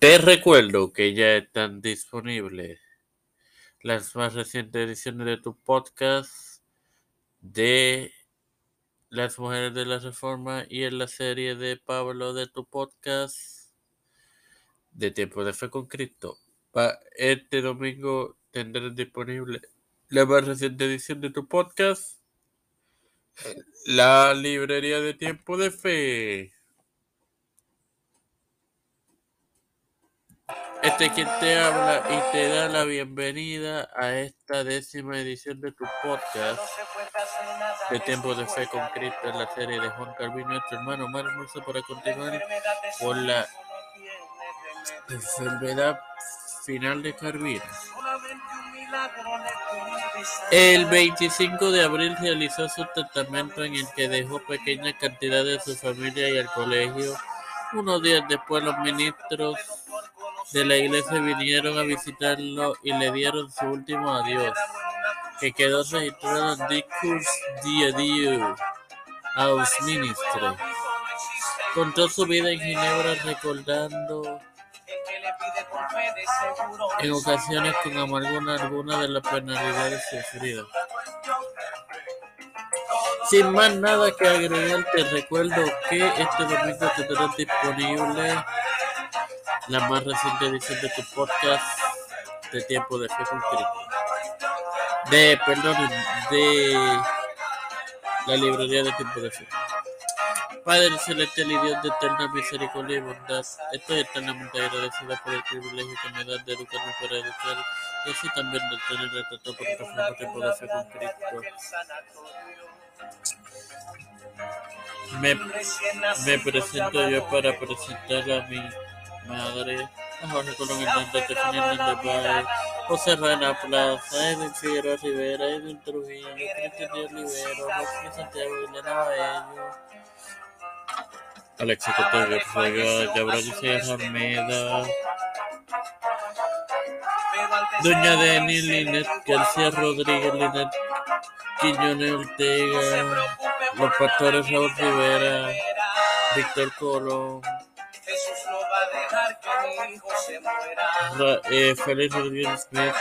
Te recuerdo que ya están disponibles las más recientes ediciones de tu podcast de Las Mujeres de la Reforma y en la serie de Pablo de tu podcast de Tiempo de Fe con Cristo. Pa- Este domingo tendrás disponible la más reciente edición de tu podcast, la librería de Tiempo de Fe. Este es quien te habla y te da la bienvenida a esta décima edición de tu podcast de Tiempo de Fe con Cristo en la serie de Juan Calvino, nuestro hermano Omar Hermoso, para continuar con la enfermedad final de Calvino. El 25 de abril realizó su testamento en el que dejó pequeña cantidad de su familia y al colegio. Unos días después los ministros de la iglesia vinieron a visitarlo y le dieron su último adiós, que quedó registrado en Discours d'Adieu aus Ministre. Contó su vida en Ginebra recordando en ocasiones con amargura alguna de las penalidades sufridas. Sin más nada que agregar, te recuerdo que este domingo tendrás disponible la más reciente edición de tu podcast de Tiempo de Fe con Cristo. De, perdón, de la librería de Tiempo de Fe. Padre celestial y Dios de eterna misericordia y bondad, estoy eternamente agradecida por el privilegio que me das de educarme para educar y así también de tener el trato por transformar tiempo de fe con Cristo. Me, me presento yo para presentar a mi madre, a Jorge Colón Hernández, Hernández Valle, José Rana Plaza, Edwin Figueroa Rivera, Edwin Trujillo, Cristian Díaz Rivero, José Santiago, Elena Baello, Alexis Cotello Ortega, Gabriel Sierra Almeida, Doña Deni, Linet García Rodríguez, Linet Quiñones Ortega, los pastores Raúl Rivera, Víctor Colón, eh, Félix Rodríguez Smith,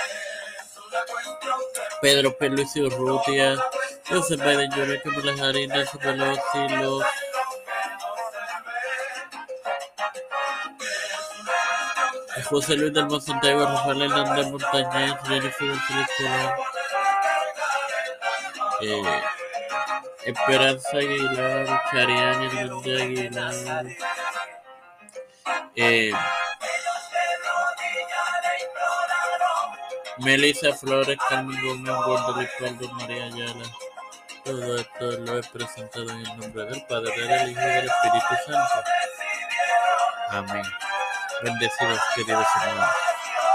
Pedro Pelusi Urrutia, Joseph Biden Jr., Nancy Pelosi, los José Luis del Monsanto, Rafael Hernández Montañez, Jennifer González eh, Esperanza Aguilar, Chariani Hernández Aguilar, eh, Melissa Flores, Carmen Gómez, Gordo Ricardo, María Ayala. Todo esto lo he presentado en el nombre del Padre, del Hijo y del Espíritu Santo. Amén. Bendecidos, queridos hermanos.